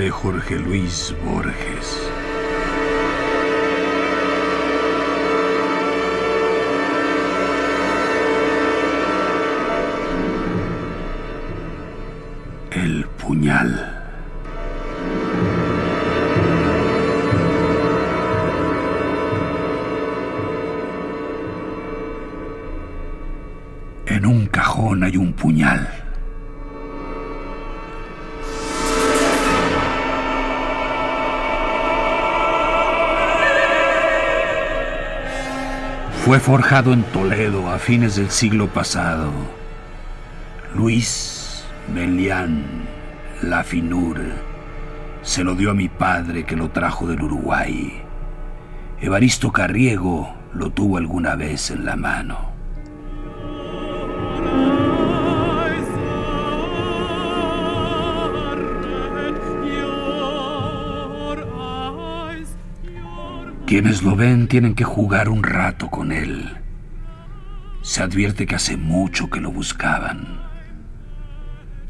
de Jorge Luis Borges. El puñal. Fue forjado en Toledo a fines del siglo pasado. Luis Melián Lafinur se lo dio a mi padre que lo trajo del Uruguay. Evaristo Carriego lo tuvo alguna vez en la mano. Quienes lo ven tienen que jugar un rato con él. Se advierte que hace mucho que lo buscaban.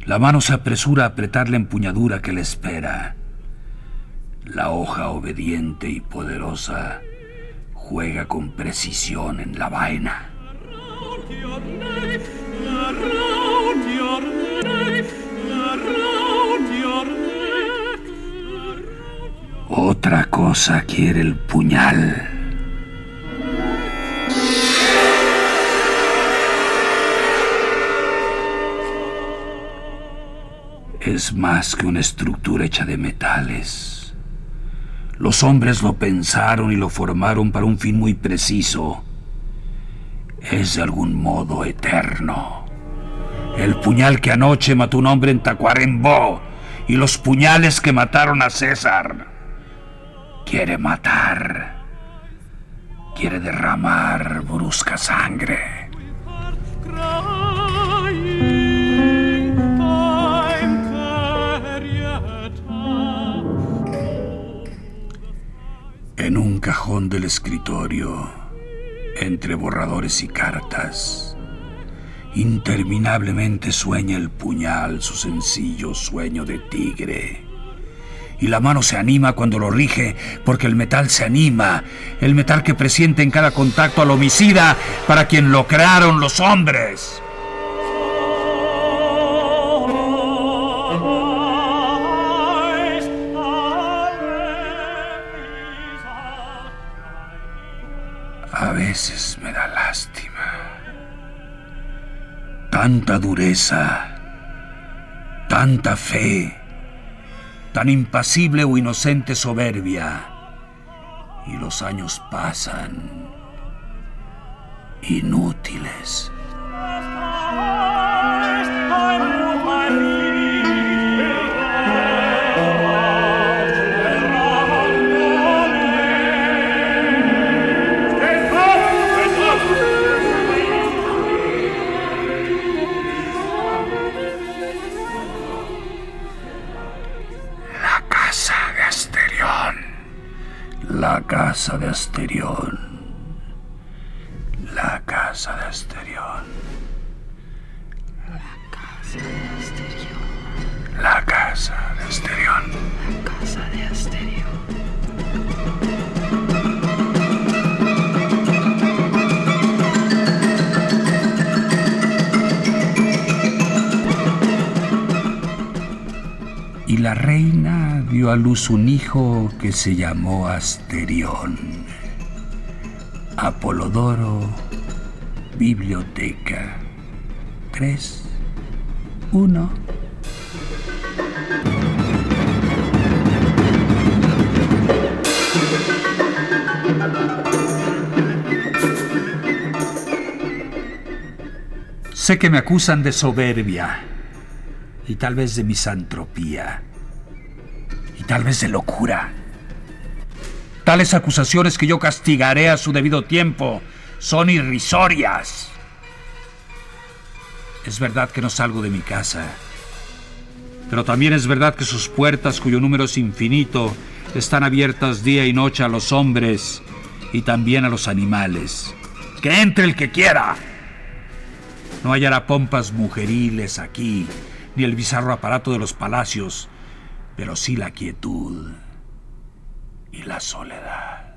La mano se apresura a apretar la empuñadura que le espera. La hoja obediente y poderosa juega con precisión en la vaina. Otra cosa quiere el puñal. Es más que una estructura hecha de metales. Los hombres lo pensaron y lo formaron para un fin muy preciso. Es de algún modo eterno. El puñal que anoche mató un hombre en Tacuarembó y los puñales que mataron a César. Quiere matar. Quiere derramar brusca sangre. En un cajón del escritorio, entre borradores y cartas, interminablemente sueña el puñal su sencillo sueño de tigre. Y la mano se anima cuando lo rige, porque el metal se anima, el metal que presiente en cada contacto al homicida para quien lo crearon los hombres. A veces me da lástima. Tanta dureza, tanta fe, tan impasible o inocente soberbia. Y los años pasan inútiles. Casa de Asterión. A luz un hijo que se llamó Asterión. Apolodoro, biblioteca. 3, 1. Sé que me acusan de soberbia y tal vez de misantropía tal vez de locura. Tales acusaciones que yo castigaré a su debido tiempo son irrisorias. Es verdad que no salgo de mi casa, pero también es verdad que sus puertas, cuyo número es infinito, están abiertas día y noche a los hombres y también a los animales. Que entre el que quiera. No hallará pompas mujeriles aquí, ni el bizarro aparato de los palacios, pero sí la quietud y la soledad.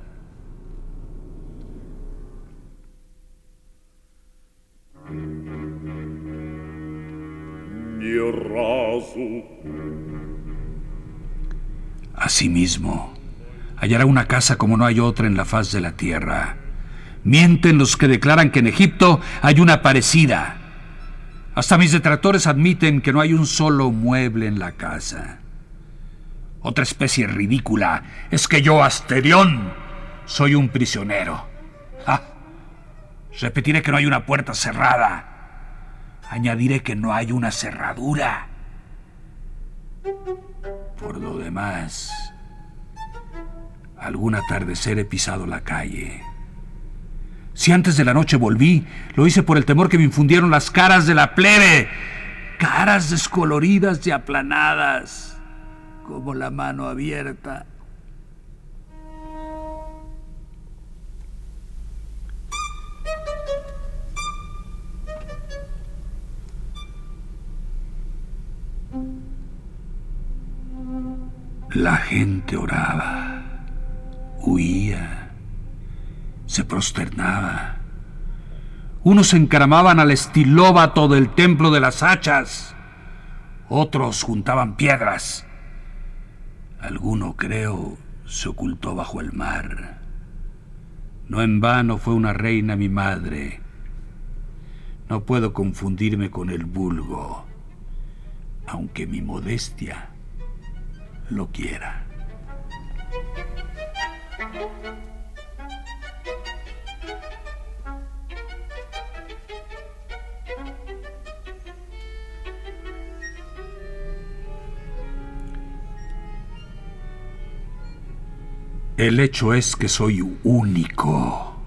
Asimismo, hallará una casa como no hay otra en la faz de la tierra. Mienten los que declaran que en Egipto hay una parecida. Hasta mis detractores admiten que no hay un solo mueble en la casa. Otra especie ridícula es que yo, Asterión, soy un prisionero. Repetiré que no hay una puerta cerrada. Añadiré que no hay una cerradura. Por lo demás, algún atardecer he pisado la calle. Si antes de la noche volví, lo hice por el temor que me infundieron las caras de la plebe. Caras descoloridas y aplanadas, como la mano abierta. La gente oraba, huía, se prosternaba. Unos encaramaban al estilóbato del templo de las hachas, otros juntaban piedras. Alguno, creo, se ocultó bajo el mar. No en vano fue una reina mi madre. No puedo confundirme con el vulgo, aunque mi modestia lo quiera. El hecho es que soy único.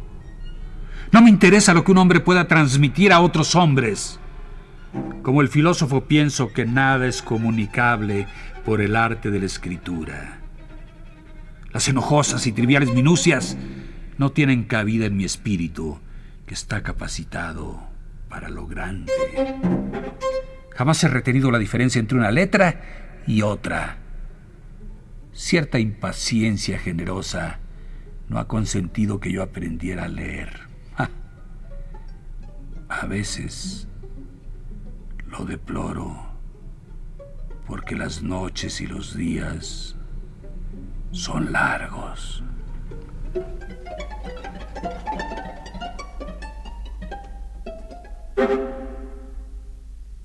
No me interesa lo que un hombre pueda transmitir a otros hombres. Como el filósofo pienso que nada es comunicable por el arte de la escritura. Las enojosas y triviales minucias no tienen cabida en mi espíritu, que está capacitado para lo grande. Jamás he retenido la diferencia entre una letra y otra. Cierta impaciencia generosa no ha consentido que yo aprendiera a leer. A veces lo deploro porque las noches y los días son largos.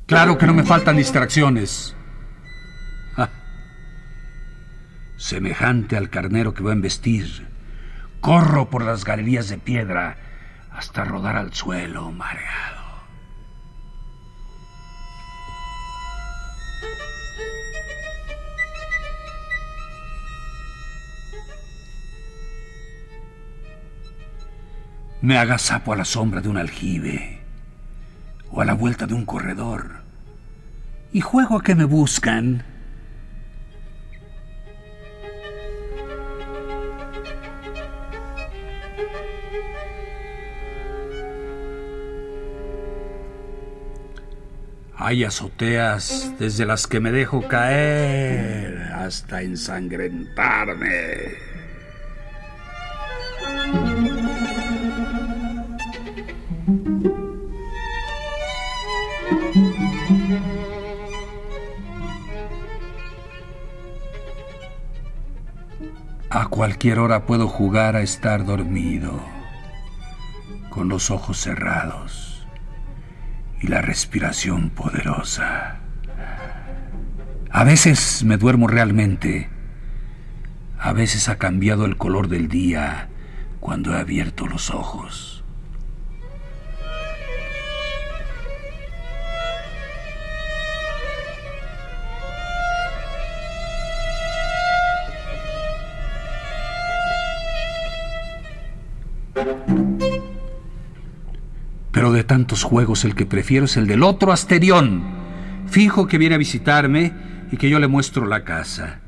Claro que no me faltan distracciones. Semejante al carnero que va a embestir, corro por las galerías de piedra hasta rodar al suelo mareado. Me agazapo a la sombra de un aljibe o a la vuelta de un corredor y juego a que me buscan. Hay azoteas desde las que me dejo caer hasta ensangrentarme. A cualquier hora puedo jugar a estar dormido, con los ojos cerrados y la respiración poderosa. A veces me duermo realmente, a veces ha cambiado el color del día cuando he abierto los ojos. Tantos juegos el que prefiero es el del otro Asterión. Fijo que viene a visitarme y que yo le muestro la casa.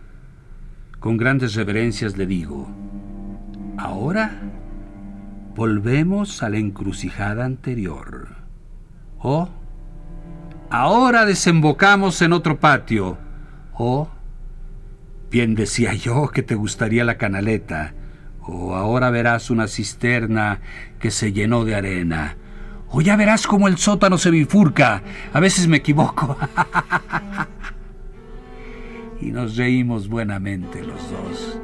Con grandes reverencias le digo, ahora volvemos a la encrucijada anterior. O, ahora desembocamos en otro patio. O, bien decía yo que te gustaría la canaleta o ahora verás una cisterna que se llenó de arena. O ya verás cómo el sótano se bifurca. A veces me equivoco. y nos reímos buenamente los dos.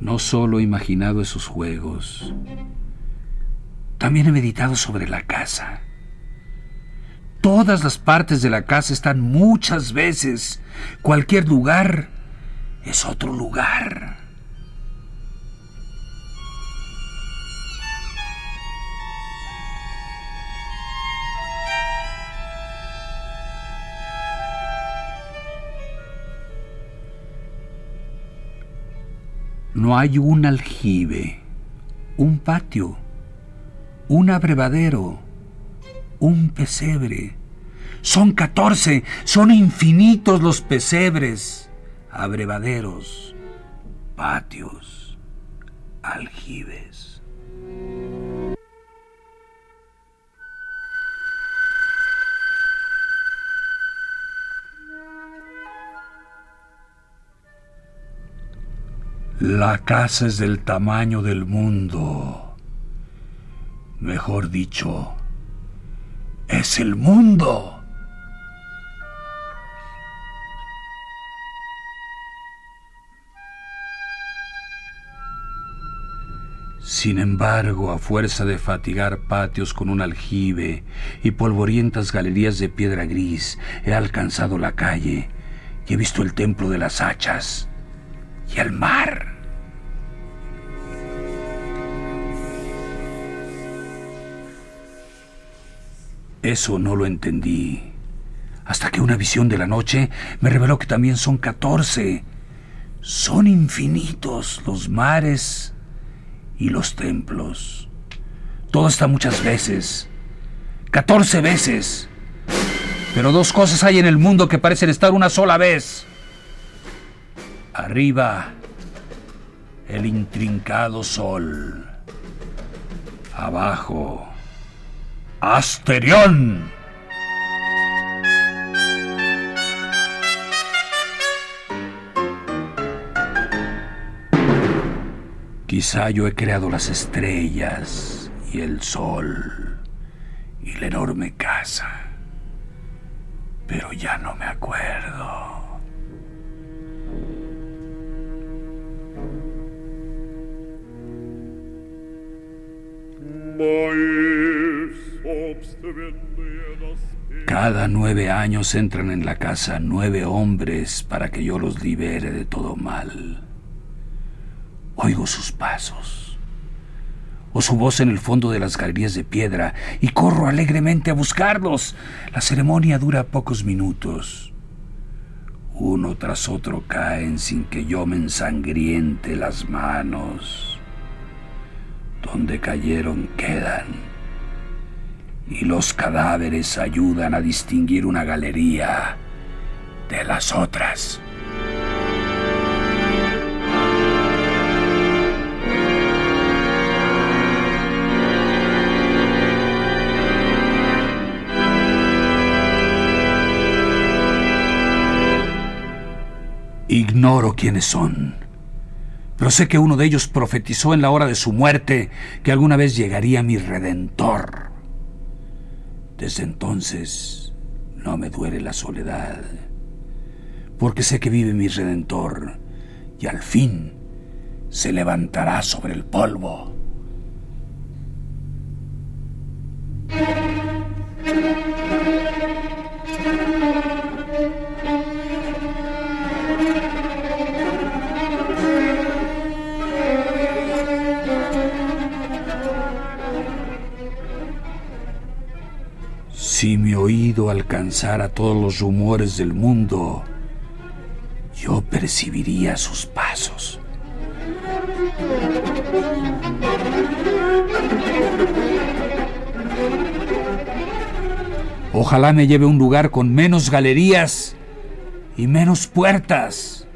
No solo he imaginado esos juegos, también he meditado sobre la casa. Todas las partes de la casa están muchas veces. Cualquier lugar es otro lugar. No hay un aljibe, un patio un abrevadero, un pesebre. Son catorce, son infinitos los pesebres, abrevaderos, patios, aljibes. La casa es del tamaño del mundo Mejor dicho, es el mundo. Sin embargo, a fuerza de fatigar patios con un aljibe y polvorientas galerías de piedra gris, he alcanzado la calle y he visto el templo de las hachas y el mar. Eso no lo entendí. Hasta que una visión de la noche me reveló que también son catorce. Son infinitos los mares y los templos. Todo está muchas veces. Catorce veces. Pero dos cosas hay en el mundo que parecen estar una sola vez. Arriba, el intrincado sol. Abajo, Asterión. Quizá yo he creado las estrellas y el sol y la enorme casa, pero ya no me acuerdo. Cada nueve años entran en la casa nueve hombres para que yo los libere de todo mal. Oigo sus pasos o su voz en el fondo de las galerías de piedra y corro alegremente a buscarlos. La ceremonia dura pocos minutos. Uno tras otro caen sin que yo me ensangriente las manos. Donde cayeron quedan y los cadáveres ayudan a distinguir una galería de las otras. Ignoro quiénes son, Pero sé que uno de ellos profetizó en la hora de su muerte que alguna vez llegaría mi redentor. Desde entonces no me duele la soledad, porque sé que vive mi redentor y al fin se levantará sobre el polvo. Si mi oído alcanzara todos los rumores del mundo, yo percibiría sus pasos. Ojalá me lleve a un lugar con menos galerías y menos puertas.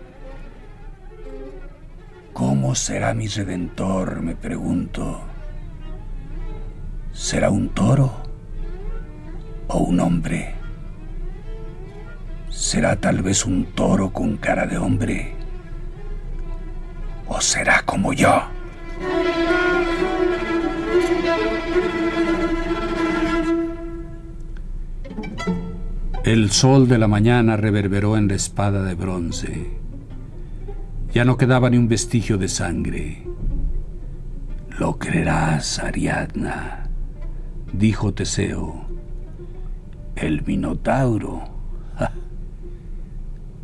¿Cómo será mi redentor? me pregunto. ¿Será un toro? O un hombre? ¿Será tal vez un toro con cara de hombre? ¿O será como yo? El sol de la mañana reverberó en la espada de bronce. Ya no quedaba ni un vestigio de sangre. Lo creerás, Ariadna, dijo Teseo el Minotauro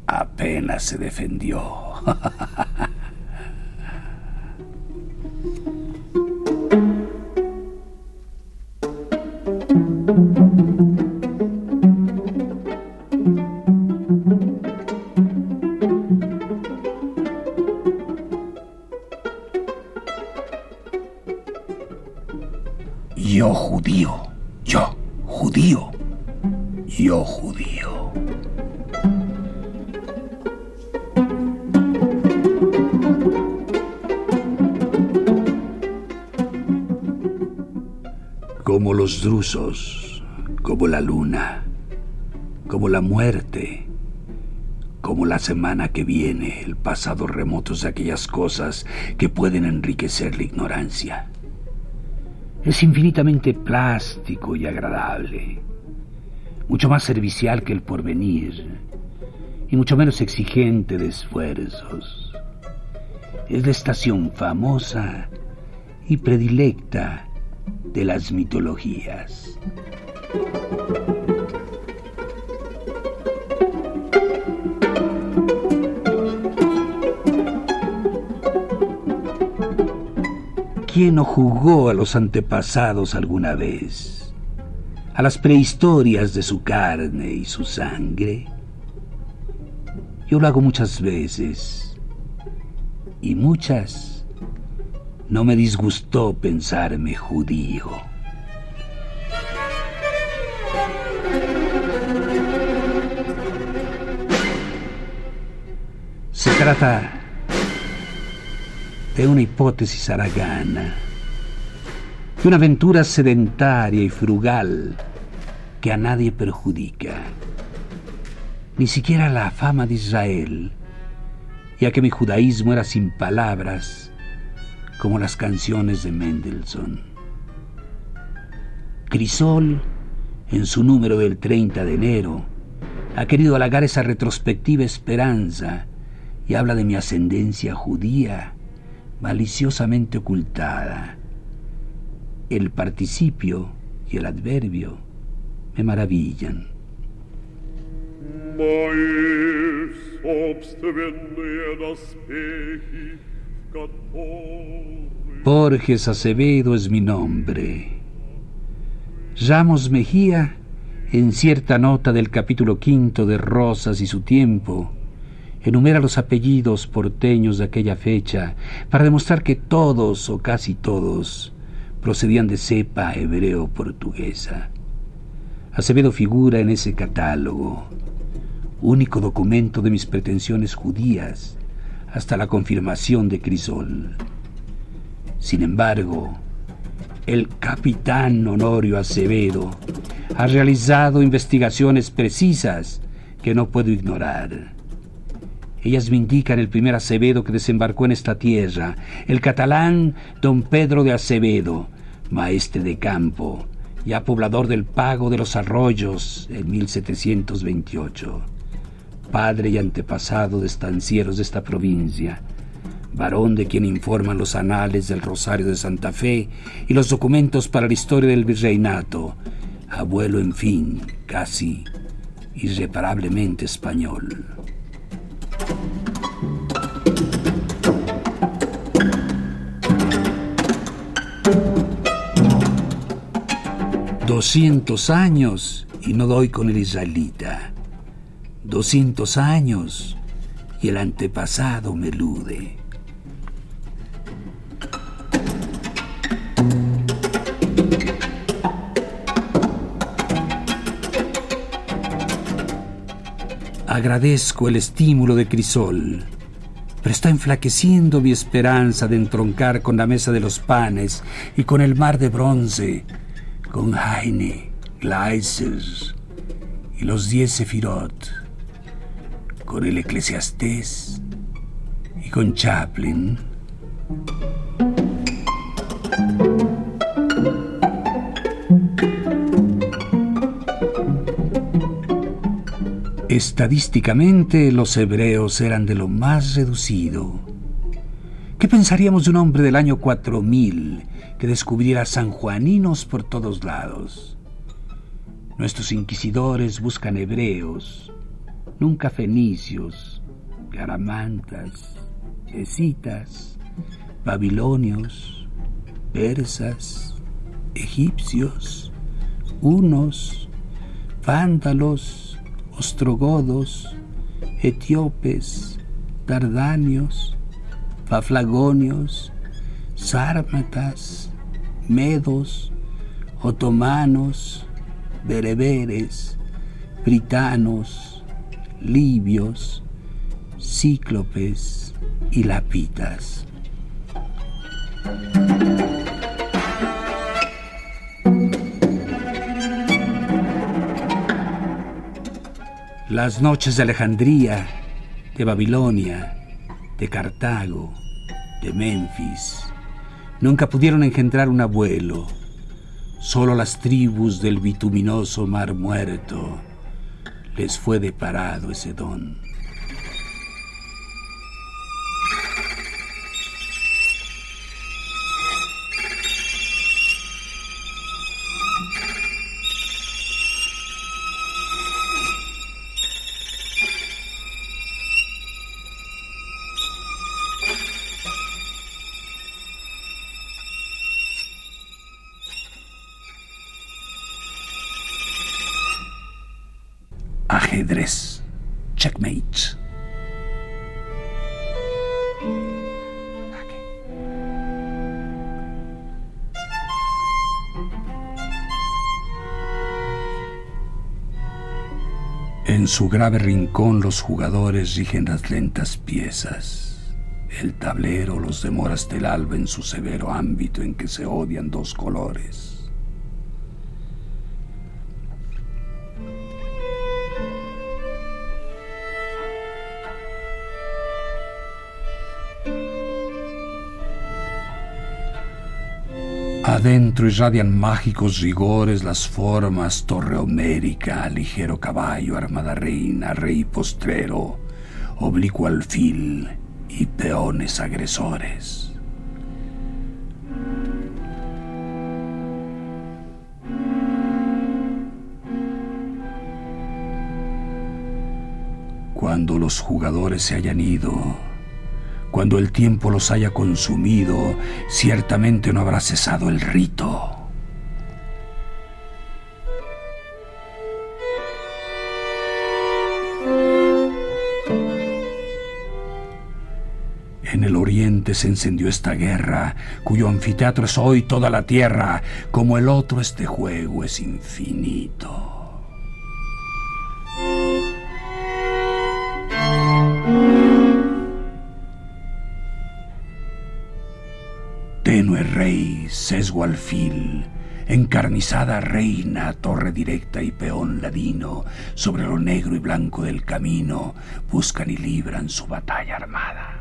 apenas se defendió. drusos, como la luna, como la muerte, como la semana que viene, el pasado remoto de aquellas cosas que pueden enriquecer la ignorancia. Es infinitamente plástico y agradable mucho más servicial que el porvenir y mucho menos exigente de esfuerzos. Es la estación famosa y predilecta de las mitologías. ¿Quién no jugó a los antepasados alguna vez? a las prehistorias de su carne y su sangre. Yo lo hago muchas veces y muchas no me disgustó pensarme judío. Se trata de una hipótesis aragana de una aventura sedentaria y frugal que a nadie perjudica, ni siquiera la fama de Israel, ya que mi judaísmo era sin palabras, como las canciones de Mendelssohn. Crisol, en su número del 30 de enero, ha querido halagar esa retrospectiva esperanza y habla de mi ascendencia judía maliciosamente ocultada el participio y el adverbio me maravillan. Borges Acevedo es mi nombre. Ramos Mejía, en cierta nota del capítulo quinto de Rosas y su tiempo, enumera los apellidos porteños de aquella fecha para demostrar que todos o casi todos procedían de cepa hebreo-portuguesa. Acevedo figura en ese catálogo, único documento de mis pretensiones judías hasta la confirmación de Crisol. Sin embargo, el capitán Honorio Acevedo ha realizado investigaciones precisas que no puedo ignorar. Ellas me indican el primer Acevedo que desembarcó en esta tierra, el catalán don Pedro de Acevedo, maestre de campo, ya poblador del Pago de los Arroyos en 1728, padre y antepasado de estancieros de esta provincia, varón de quien informan los anales del Rosario de Santa Fe y los documentos para la historia del virreinato, abuelo, en fin, casi irreparablemente español. Doscientos años y no doy con el israelita. Doscientos años y el antepasado me elude. Agradezco el estímulo de Crisol, pero está enflaqueciendo mi esperanza de entroncar con la mesa de los panes y con el mar de bronce, con Heine, Gleiser y los diez Sefirot, con el Eclesiastés y con Chaplin. Estadísticamente los hebreos eran de lo más reducido. ¿Qué pensaríamos de un hombre del año 4000 que descubriera sanjuaninos por todos lados? Nuestros inquisidores buscan hebreos, nunca fenicios, garamantas, escitas, babilonios, persas, egipcios, unos, vándalos, ostrogodos, etíopes, dardanios, paflagonios, sármatas, medos, otomanos, bereberes, britanos, libios, cíclopes y lapitas. Las noches de Alejandría, de Babilonia, de Cartago, de Memphis, nunca pudieron engendrar un abuelo. Solo las tribus del bituminoso mar muerto les fue deparado ese don. En su grave rincón los jugadores rigen las lentas piezas. El tablero los demora hasta el alba en su severo ámbito en que se odian dos colores. Adentro irradian mágicos rigores las formas torre homérica, ligero caballo, armada reina, rey postrero, oblicuo alfil y peones agresores. Cuando los jugadores se hayan ido, cuando el tiempo los haya consumido, ciertamente no habrá cesado el rito. En el oriente se encendió esta guerra, cuyo anfiteatro es hoy toda la tierra, como el otro este juego es infinito. Sesgo alfil, encarnizada reina, torre directa y peón ladino, sobre lo negro y blanco del camino, buscan y libran su batalla armada.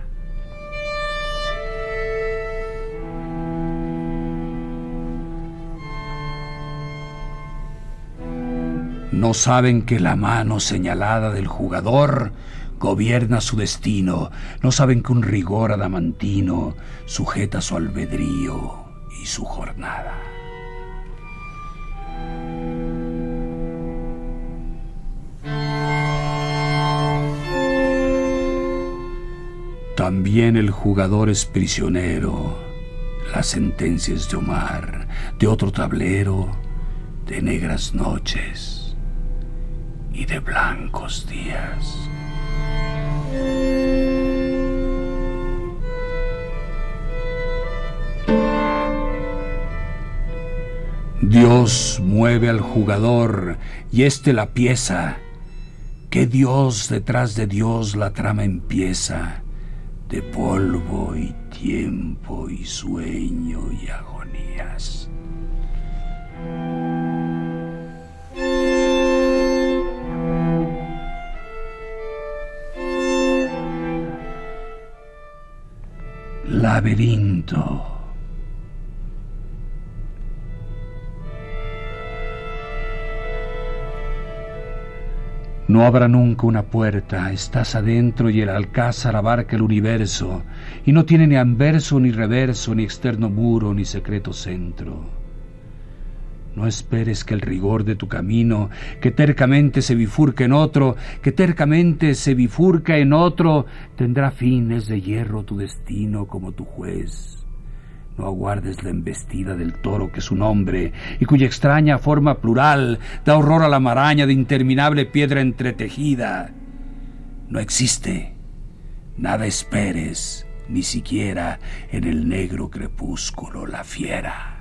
No saben que la mano señalada del jugador gobierna su destino, no saben que un rigor adamantino sujeta su albedrío y su jornada. También el jugador es prisionero, las sentencias de Omar, de otro tablero, de negras noches y de blancos días. Dios mueve al jugador y éste la pieza. Que Dios detrás de Dios la trama empieza, de polvo y tiempo y sueño y agonías. laberinto. No habrá nunca una puerta, estás adentro y el alcázar abarca el universo, y no tiene ni anverso ni reverso, ni externo muro, ni secreto centro. No esperes que el rigor de tu camino, que tercamente se bifurca en otro, que tercamente se bifurca en otro, tendrá fines de hierro tu destino como tu juez. Aguardes la embestida del toro que es un hombre y cuya extraña forma plural da horror a la maraña de interminable piedra entretejida. No existe. Nada esperes, ni siquiera en el negro crepúsculo la fiera.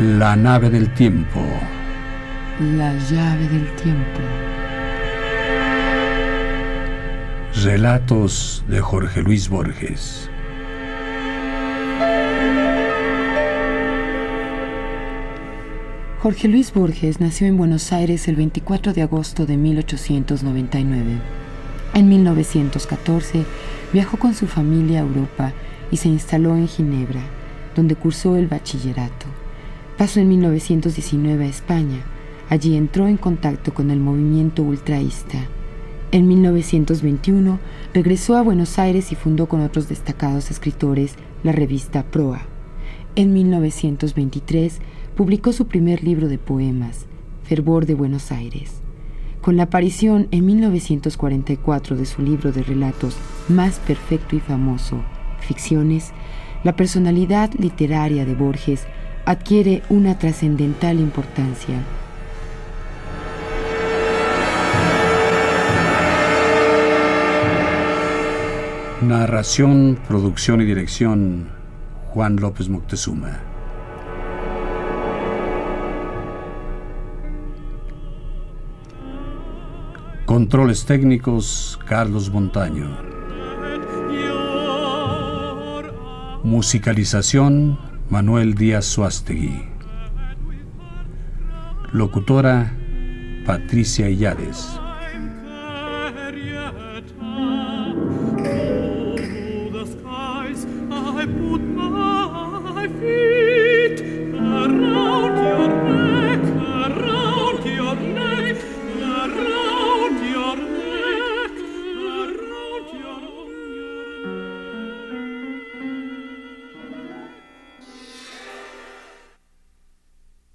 La nave del tiempo. La llave del tiempo. Relatos de Jorge Luis Borges. Jorge Luis Borges nació en Buenos Aires el 24 de agosto de 1899. En 1914 viajó con su familia a Europa y se instaló en Ginebra, donde cursó el bachillerato. Pasó en 1919 a España. Allí entró en contacto con el movimiento ultraísta. En 1921 regresó a Buenos Aires y fundó con otros destacados escritores la revista Proa. En 1923 publicó su primer libro de poemas, Fervor de Buenos Aires. Con la aparición en 1944 de su libro de relatos más perfecto y famoso, Ficciones, la personalidad literaria de Borges adquiere una trascendental importancia. Narración, producción y dirección Juan López Moctezuma. Controles técnicos Carlos Montaño. Musicalización Manuel Díaz Suástegui. Locutora Patricia Illares.